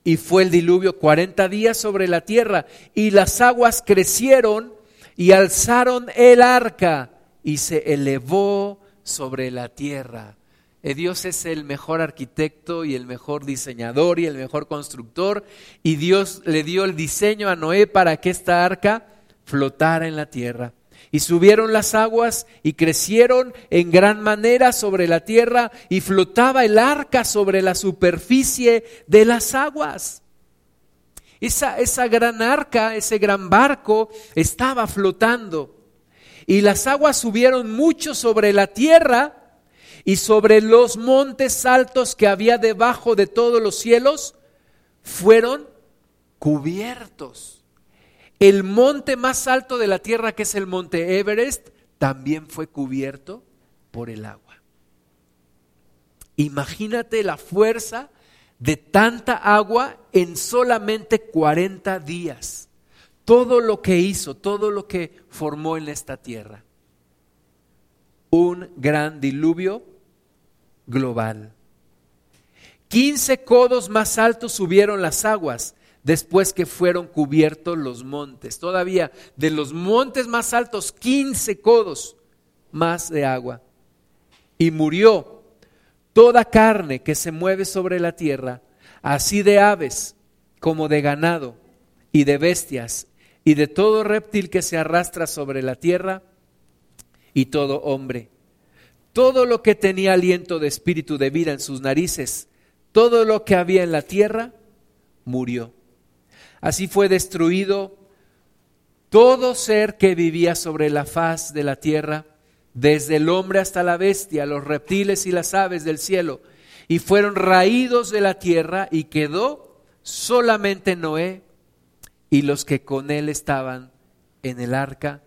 y fue el diluvio 40 días sobre la tierra y las aguas crecieron y alzaron el arca y se elevó sobre la tierra. Eh, Dios es el mejor arquitecto y el mejor diseñador y el mejor constructor y Dios le dio el diseño a Noé para que esta arca flotara en la tierra. Y subieron las aguas y crecieron en gran manera sobre la tierra y flotaba el arca sobre la superficie de las aguas. Esa, esa gran arca, ese gran barco estaba flotando. Y las aguas subieron mucho sobre la tierra y sobre los montes altos que había debajo de todos los cielos fueron cubiertos. El monte más alto de la tierra, que es el monte Everest, también fue cubierto por el agua. Imagínate la fuerza de tanta agua en solamente 40 días. Todo lo que hizo, todo lo que formó en esta tierra. Un gran diluvio global. 15 codos más altos subieron las aguas después que fueron cubiertos los montes. Todavía de los montes más altos, 15 codos más de agua. Y murió toda carne que se mueve sobre la tierra, así de aves como de ganado y de bestias y de todo reptil que se arrastra sobre la tierra y todo hombre. Todo lo que tenía aliento de espíritu de vida en sus narices, todo lo que había en la tierra, murió. Así fue destruido todo ser que vivía sobre la faz de la tierra, desde el hombre hasta la bestia, los reptiles y las aves del cielo, y fueron raídos de la tierra y quedó solamente Noé y los que con él estaban en el arca,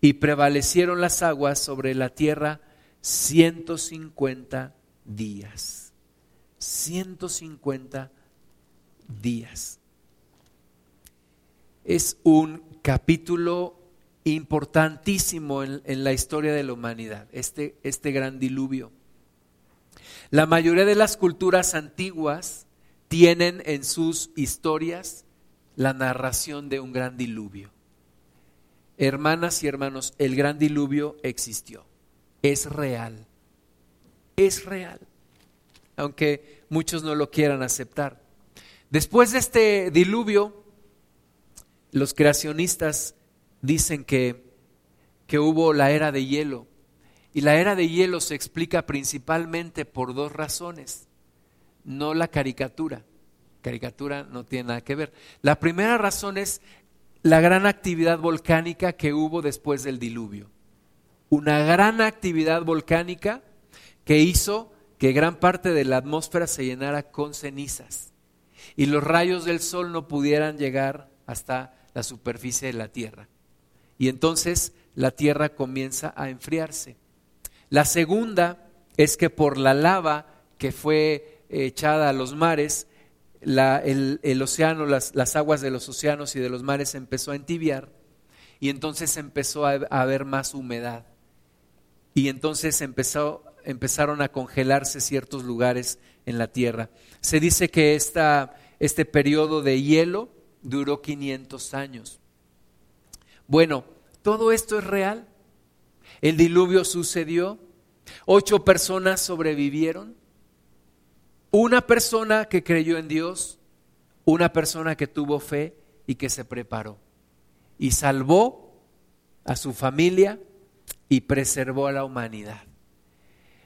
y prevalecieron las aguas sobre la tierra 150 días. 150 días es un capítulo importantísimo en, la historia de la humanidad, este, este gran diluvio. La mayoría de las culturas antiguas tienen en sus historias la narración de un gran diluvio. Hermanas y hermanos, el gran diluvio existió, es real, es real, aunque muchos no lo quieran aceptar. Después de este diluvio, los creacionistas dicen que, que hubo la era de hielo. Y la era de hielo se explica principalmente por dos razones, no la caricatura. Caricatura no tiene nada que ver. La primera razón es la gran actividad volcánica que hubo después del diluvio. Una gran actividad volcánica que hizo que gran parte de la atmósfera se llenara con cenizas y los rayos del sol no pudieran llegar hasta la superficie de la tierra. Y entonces la tierra comienza a enfriarse. La segunda es que por la lava que fue echada a los mares, el, océano, las, las, aguas de los océanos y de los mares empezó a entibiar y entonces empezó a, haber más humedad. Y entonces empezó, empezaron a congelarse ciertos lugares en la tierra. Se dice que esta, este periodo de hielo duró 500 años. Bueno, todo esto es real. El diluvio sucedió, ocho personas sobrevivieron, una persona que creyó en Dios, una persona que tuvo fe y que se preparó y salvó a su familia y preservó a la humanidad.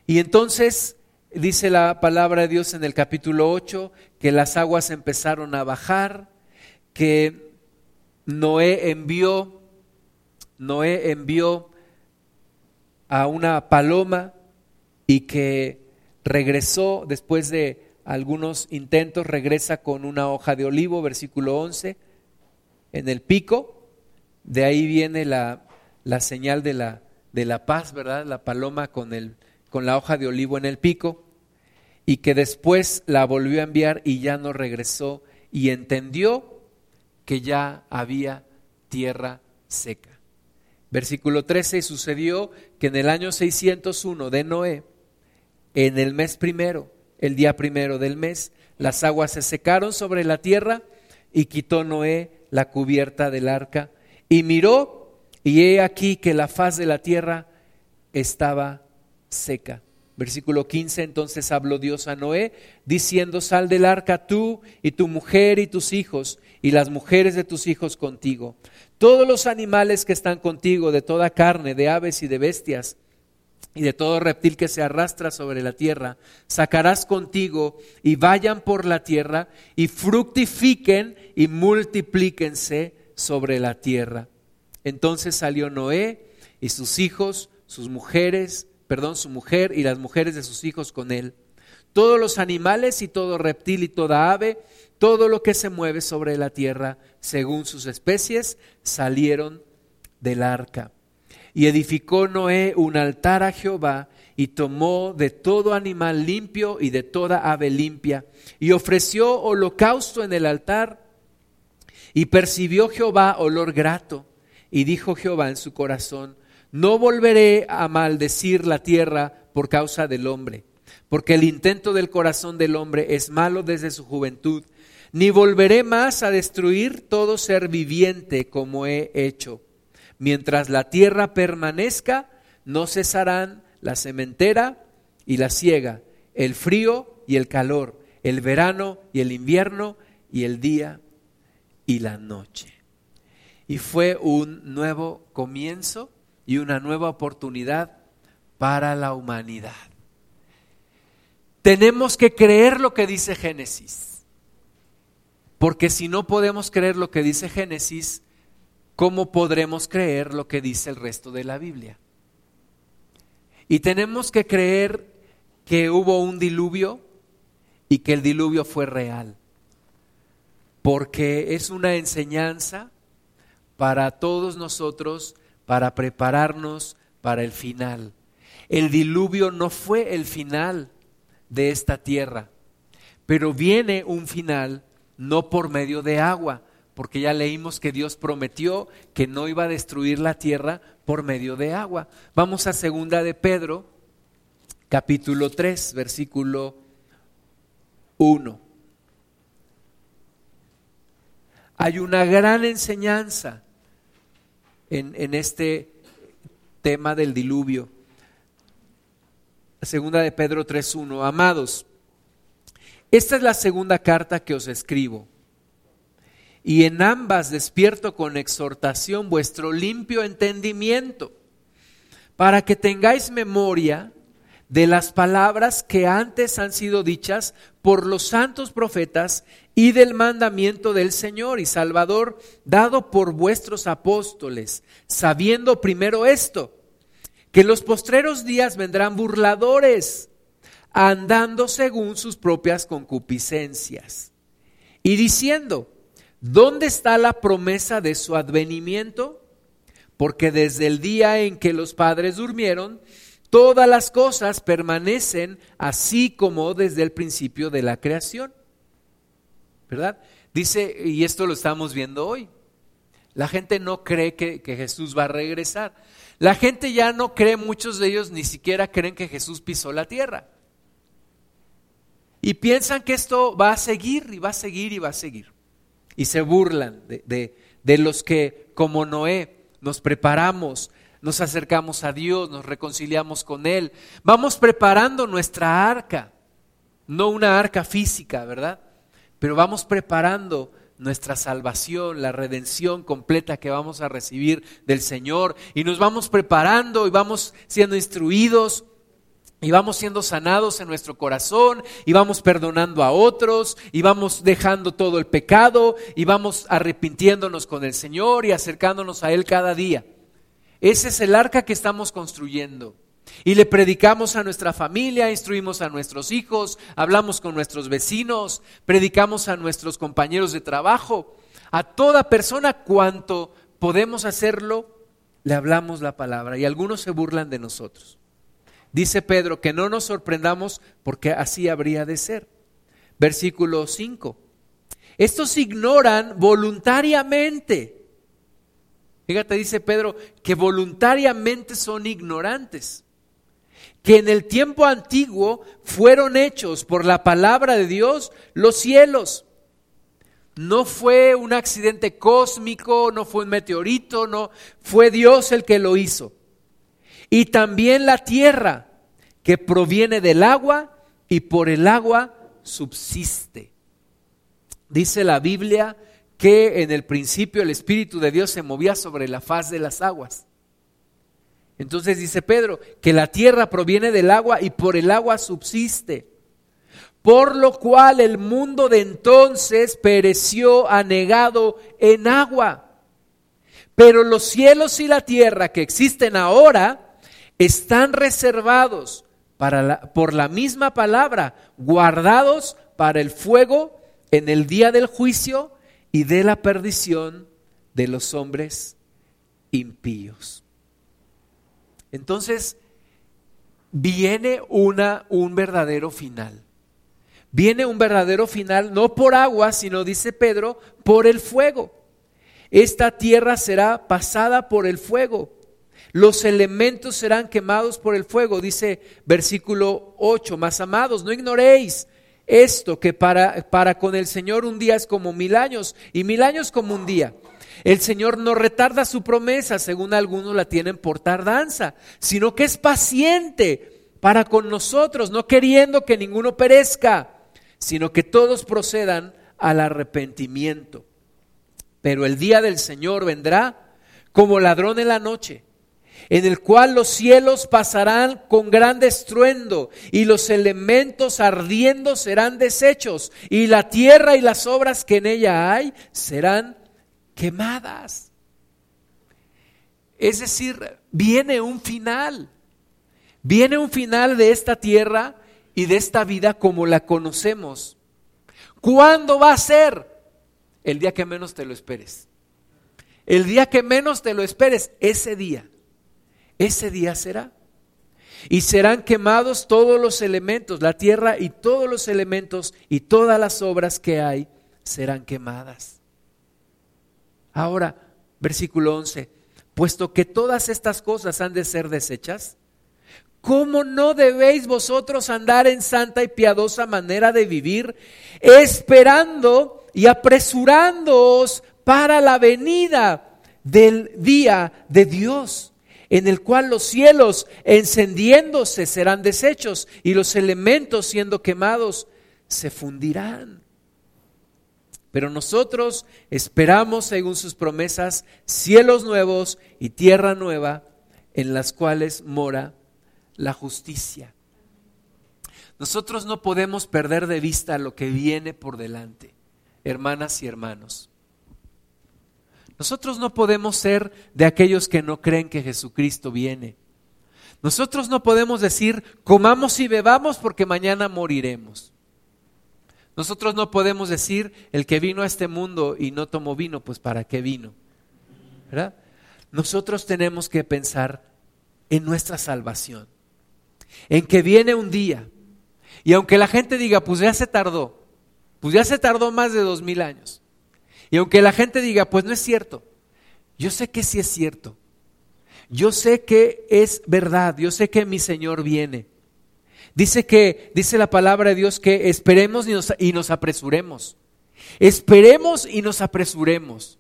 Y entonces dice la palabra de Dios en el capítulo 8 que las aguas empezaron a bajar, que Noé envió, Noé envió a una paloma y que regresó después de algunos intentos, regresa con una hoja de olivo, versículo 11, en el pico. De ahí viene la, la señal de la, de la paz, ¿verdad? La paloma con, el, con la hoja de olivo en el pico. Y que después la volvió a enviar y ya no regresó y entendió que ya había tierra seca. Versículo 13, y sucedió que en el año 601 de Noé, en el mes primero, el día primero del mes, las aguas se secaron sobre la tierra y quitó Noé la cubierta del arca y miró y he aquí que la faz de la tierra estaba seca. Versículo 15, entonces habló Dios a Noé, diciendo, sal del arca tú y tu mujer y tus hijos y las mujeres de tus hijos contigo. Todos los animales que están contigo, de toda carne, de aves y de bestias, y de todo reptil que se arrastra sobre la tierra, sacarás contigo y vayan por la tierra y fructifiquen y multiplíquense sobre la tierra. Entonces salió Noé y sus hijos, sus mujeres, perdón, su mujer y las mujeres de sus hijos con él. Todos los animales y todo reptil y toda ave, todo lo que se mueve sobre la tierra, según sus especies, salieron del arca. Y edificó Noé un altar a Jehová y tomó de todo animal limpio y de toda ave limpia y ofreció holocausto en el altar y percibió Jehová olor grato y dijo Jehová en su corazón, no volveré a maldecir la tierra por causa del hombre, porque el intento del corazón del hombre es malo desde su juventud, ni volveré más a destruir todo ser viviente como he hecho. Mientras la tierra permanezca, no cesarán la sementera y la siega, el frío y el calor, el verano y el invierno y el día y la noche. Y fue un nuevo comienzo y una nueva oportunidad para la humanidad. Tenemos que creer lo que dice Génesis, porque si no podemos creer lo que dice Génesis, ¿cómo podremos creer lo que dice el resto de la Biblia? Y tenemos que creer que hubo un diluvio y que el diluvio fue real, porque es una enseñanza para todos nosotros para prepararnos para el final. El diluvio no fue el final de esta tierra, pero viene un final no por medio de agua, porque ya leímos que Dios prometió que no iba a destruir la tierra por medio de agua. Vamos a segunda de Pedro, capítulo 3, versículo 1. Hay una gran enseñanza en, este tema del diluvio. Segunda de Pedro 3.1. Amados, esta es la segunda carta que os escribo. Y en ambas despierto con exhortación vuestro limpio entendimiento, para que tengáis memoria de las palabras que antes han sido dichas por los santos profetas y del mandamiento del Señor y Salvador dado por vuestros apóstoles, sabiendo primero esto, que en los postreros días vendrán burladores, andando según sus propias concupiscencias, y diciendo, ¿dónde está la promesa de su advenimiento? Porque desde el día en que los padres durmieron, todas las cosas permanecen así como desde el principio de la creación. ¿Verdad? Dice, y esto lo estamos viendo hoy, la gente no cree que, Jesús va a regresar. La gente ya no cree, muchos de ellos ni siquiera creen que Jesús pisó la tierra. Y piensan que esto va a seguir y va a seguir y va a seguir. Y se burlan de, de los que, como Noé, nos preparamos, nos acercamos a Dios, nos reconciliamos con Él. Vamos preparando nuestra arca, no una arca física, ¿verdad? Pero vamos preparando nuestra salvación, la redención completa que vamos a recibir del Señor y nos vamos preparando y vamos siendo instruidos y vamos siendo sanados en nuestro corazón y vamos perdonando a otros y vamos dejando todo el pecado y vamos arrepintiéndonos con el Señor y acercándonos a Él cada día. Ese es el arca que estamos construyendo. Y le predicamos a nuestra familia, instruimos a nuestros hijos, hablamos con nuestros vecinos, predicamos a nuestros compañeros de trabajo, a toda persona cuanto podemos hacerlo, le hablamos la palabra y algunos se burlan de nosotros. Dice Pedro que no nos sorprendamos porque así habría de ser. Versículo 5. Estos ignoran voluntariamente. Fíjate, dice Pedro, que voluntariamente son ignorantes. Que en el tiempo antiguo fueron hechos por la palabra de Dios los cielos no fue un accidente cósmico, no fue un meteorito, no, fue Dios el que lo hizo. Y también la tierra, que proviene del agua y por el agua subsiste. Dice la Biblia que en el principio el Espíritu de Dios se movía sobre la faz de las aguas. Entonces dice Pedro que la tierra proviene del agua y por el agua subsiste por lo cual el mundo de entonces pereció anegado en agua. Pero los cielos y la tierra que existen ahora están reservados para por la misma palabra, guardados para el fuego en el día del juicio y de la perdición de los hombres impíos. Entonces, viene una, un verdadero final viene un verdadero final, no por agua, sino, dice Pedro, por el fuego. Esta tierra será pasada por el fuego. Los elementos serán quemados por el fuego, dice versículo 8. Más amados, no ignoréis esto, que para, para con el Señor un día es como mil años y mil años como un día. El Señor no retarda su promesa, según algunos la tienen por tardanza, sino que es paciente para con nosotros, no queriendo que ninguno perezca sino que todos procedan al arrepentimiento. Pero el día del Señor vendrá como ladrón en la noche, en el cual los cielos pasarán con gran estruendo y los elementos ardiendo serán deshechos y la tierra y las obras que en ella hay serán quemadas. Es decir, viene un final. Viene un final de esta tierra y de esta vida como la conocemos. ¿Cuándo va a ser? El día que menos te lo esperes. El día que menos te lo esperes, ese día. Ese día será. Y serán quemados todos los elementos, la tierra y todos los elementos y todas las obras que hay serán quemadas. Ahora, versículo 11, puesto que todas estas cosas han de ser desechas, ¿Cómo no debéis vosotros andar en santa y piadosa manera de vivir, esperando y apresurándoos para la venida del día de Dios, en el cual los cielos encendiéndose serán deshechos y los elementos siendo quemados se fundirán? Pero nosotros esperamos, según sus promesas, cielos nuevos y tierra nueva, en las cuales mora la justicia. Nosotros no podemos perder de vista lo que viene por delante, hermanas y hermanos. Nosotros no podemos ser de aquellos que no creen que Jesucristo viene. Nosotros no podemos decir, comamos y bebamos porque mañana moriremos. Nosotros no podemos decir, el que vino a este mundo y no tomó vino, pues ¿para qué vino? ¿Verdad? Nosotros tenemos que pensar en nuestra salvación en que viene un día. Y aunque la gente diga, pues ya se tardó, pues ya se tardó más de dos mil años. Y aunque la gente diga, pues no es cierto, yo sé que sí es cierto. Yo sé que es verdad, yo sé que mi Señor viene. Dice que, dice la palabra de Dios que esperemos y nos, y nos apresuremos. Esperemos y nos apresuremos.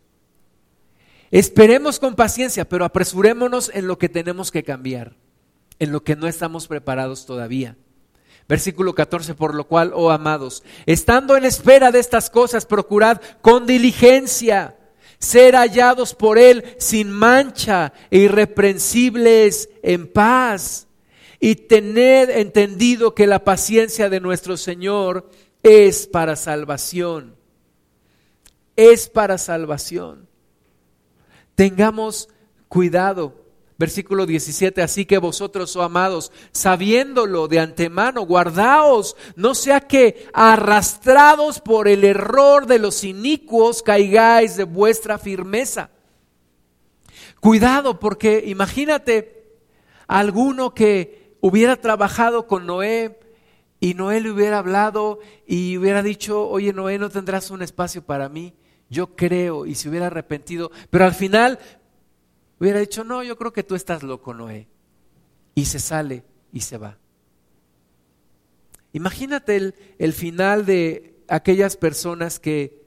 Esperemos con paciencia, pero apresurémonos en lo que tenemos que cambiar en lo que no estamos preparados todavía. Versículo 14, por lo cual, oh amados, estando en espera de estas cosas, procurad con diligencia ser hallados por Él sin mancha e irreprensibles en paz. Y tened entendido que la paciencia de nuestro Señor es para salvación. Es para salvación. Tengamos cuidado Versículo 17, así que vosotros, oh amados, sabiéndolo de antemano, guardaos, no sea que arrastrados por el error de los inicuos caigáis de vuestra firmeza. Cuidado, porque imagínate alguno que hubiera trabajado con Noé y Noé le hubiera hablado y hubiera dicho, oye Noé, no tendrás un espacio para mí. Yo creo, y se hubiera arrepentido, pero al final hubiera dicho, no, yo creo que tú estás loco, Noé. Y se sale y se va. Imagínate el, el final de aquellas personas que,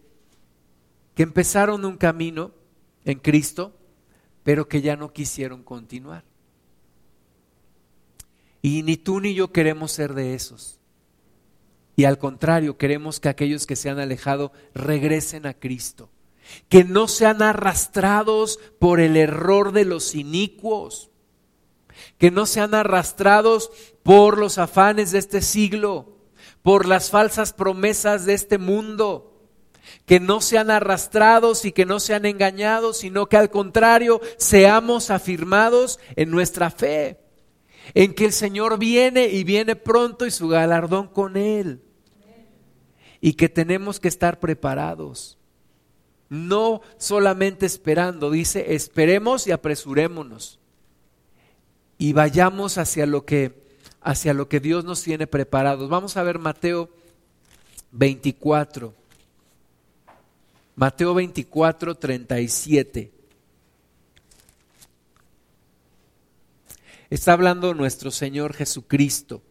que empezaron un camino en Cristo, pero que ya no quisieron continuar. Y ni tú ni yo queremos ser de esos. Y al contrario, queremos que aquellos que se han alejado regresen a Cristo, que no sean arrastrados por el error de los inicuos, que no sean arrastrados por los afanes de este siglo, por las falsas promesas de este mundo, que no sean arrastrados y que no sean engañados, sino que al contrario seamos afirmados en nuestra fe, en que el Señor viene y viene pronto y su galardón con Él y que tenemos que estar preparados. No solamente esperando, dice, esperemos y apresurémonos. Y vayamos hacia lo que hacia lo que Dios nos tiene preparados. Vamos a ver Mateo 24. Mateo 24, 37. Está hablando nuestro Señor Jesucristo.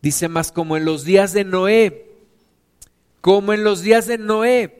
Dice más como en los días de Noé como en los días de Noé,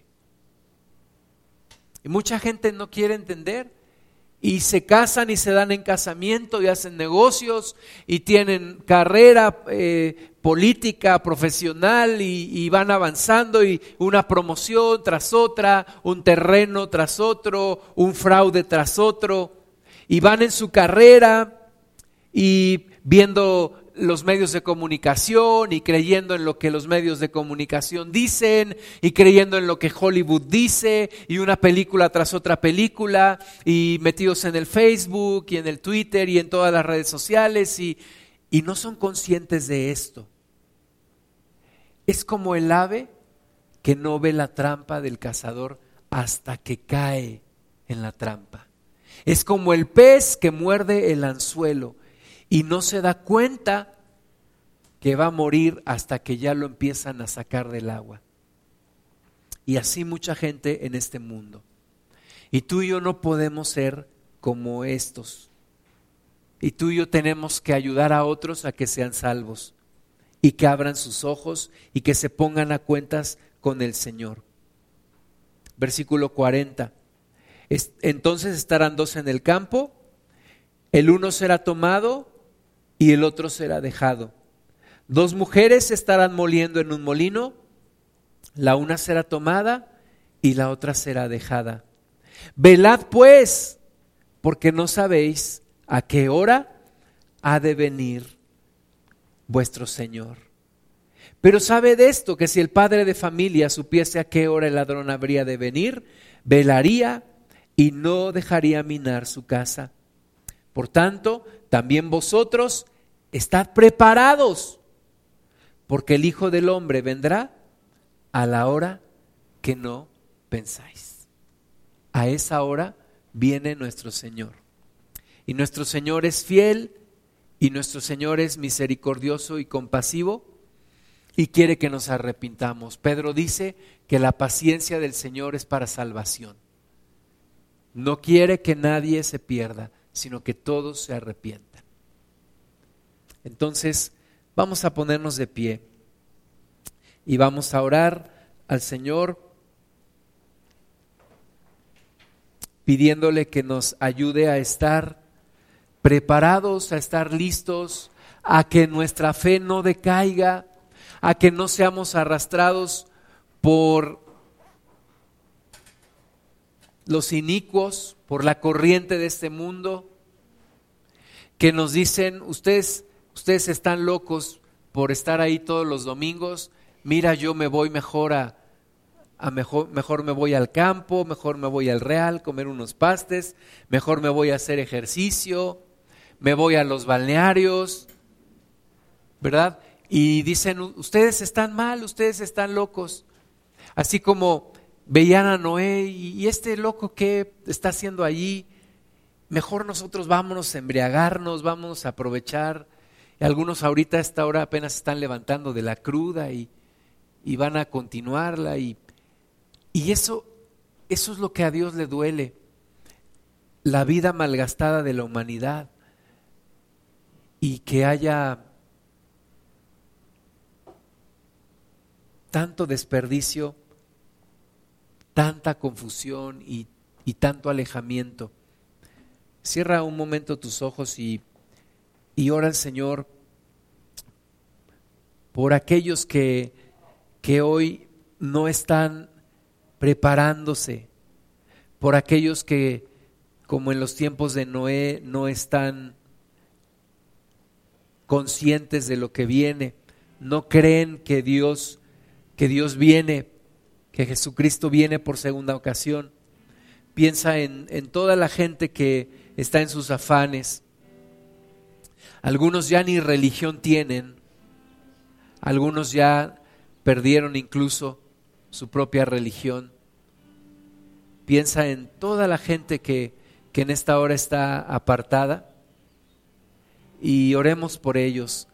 Y mucha gente no quiere entender. Y se casan y se dan en casamiento y hacen negocios y tienen carrera eh, política, profesional y, y, van avanzando y una promoción tras otra, un terreno tras otro, un fraude tras otro. Y van en su carrera y viendo los medios de comunicación y creyendo en lo que los medios de comunicación dicen y creyendo en lo que Hollywood dice y una película tras otra película y metidos en el Facebook y en el Twitter y en todas las redes sociales y, y no son conscientes de esto. Es como el ave que no ve la trampa del cazador hasta que cae en la trampa. Es como el pez que muerde el anzuelo y no se da cuenta que va a morir hasta que ya lo empiezan a sacar del agua. Y así mucha gente en este mundo. Y tú y yo no podemos ser como estos. Y tú y yo tenemos que ayudar a otros a que sean salvos y que abran sus ojos y que se pongan a cuentas con el Señor. Versículo 40. Entonces estarán dos en el campo, el uno será tomado y el otro será dejado. Dos mujeres estarán moliendo en un molino, la una será tomada y la otra será dejada. Velad pues, porque no sabéis a qué hora ha de venir vuestro Señor. Pero sabe de esto, que si el padre de familia supiese a qué hora el ladrón habría de venir, velaría y no dejaría minar su casa. Por tanto, también vosotros estad preparados, porque el Hijo del Hombre vendrá a la hora que no pensáis. A esa hora viene nuestro Señor. Y nuestro Señor es fiel y nuestro Señor es misericordioso y compasivo y quiere que nos arrepintamos. Pedro dice que la paciencia del Señor es para salvación. No quiere que nadie se pierda, sino que todos se arrepientan. Entonces, vamos a ponernos de pie y vamos a orar al Señor pidiéndole que nos ayude a estar preparados a estar listos, a que nuestra fe no decaiga, a que no seamos arrastrados por los inicuos, por la corriente de este mundo, que nos dicen, ustedes, ustedes están locos por estar ahí todos los domingos, mira, yo me voy mejor a, a mejor, mejor me voy al campo, mejor me voy al real, comer unos pastes, mejor me voy a hacer ejercicio, me voy a los balnearios, ¿verdad? Y dicen, ustedes están mal, ustedes están locos. Así como veían a Noé y, este loco que está haciendo allí, mejor nosotros vámonos a embriagarnos, vamos a aprovechar. Algunos ahorita a esta hora apenas están levantando de la cruda y, van a continuarla. Y, y eso, eso es lo que a Dios le duele, la vida malgastada de la humanidad y que haya tanto desperdicio, tanta confusión y, tanto alejamiento. Cierra un momento tus ojos y, y ora al Señor por aquellos que, que hoy no están preparándose, por aquellos que, como en los tiempos de Noé, no están conscientes de lo que viene, no creen que Dios que Dios viene, que Jesucristo viene por segunda ocasión. Piensa en, en toda la gente que está en sus afanes. Algunos ya ni religión tienen, algunos ya perdieron incluso su propia religión. Piensa en toda la gente que, que en esta hora está apartada y oremos por ellos.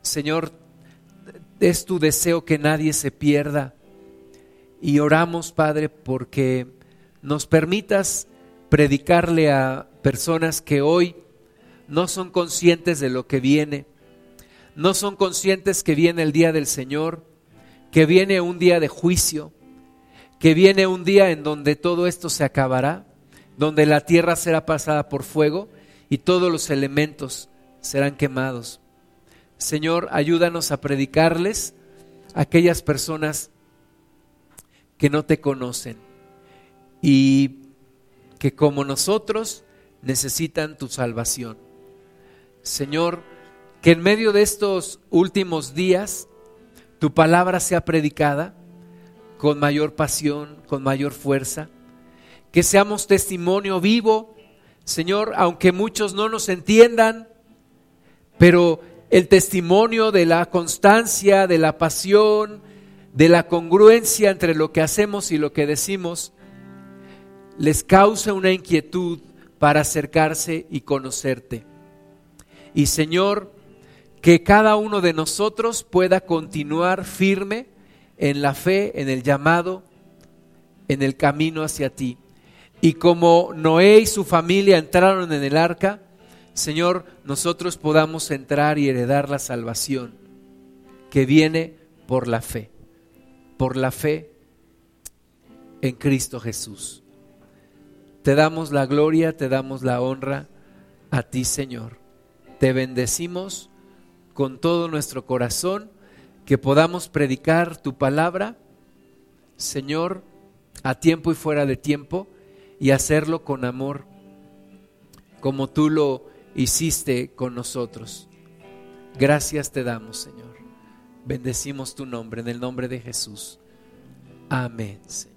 Señor, es tu deseo que nadie se pierda. Y oramos, Padre, porque nos permitas predicarle a personas que hoy no son conscientes de lo que viene, no son conscientes que viene el día del Señor, que viene un día de juicio, que viene un día en donde todo esto se acabará, donde la tierra será pasada por fuego y todos los elementos serán quemados. Señor, ayúdanos a predicarles a aquellas personas que no te conocen y que como nosotros necesitan tu salvación. Señor, que en medio de estos últimos días tu palabra sea predicada con mayor pasión, con mayor fuerza, que seamos testimonio vivo, Señor, aunque muchos no nos entiendan, pero el testimonio de la constancia, de la pasión, de la congruencia entre lo que hacemos y lo que decimos, les causa una inquietud para acercarse y conocerte. Y Señor, que cada uno de nosotros pueda continuar firme en la fe, en el llamado, en el camino hacia ti. Y como Noé y su familia entraron en el arca, Señor, nosotros podamos entrar y heredar la salvación que viene por la fe, por la fe en Cristo Jesús. Te damos la gloria, te damos la honra a ti, Señor. Te bendecimos con todo nuestro corazón, que podamos predicar tu palabra, Señor, a tiempo y fuera de tiempo, y hacerlo con amor, como tú lo hiciste con nosotros. Gracias te damos, Señor. Bendecimos tu nombre en el nombre de Jesús. Amén, Señor.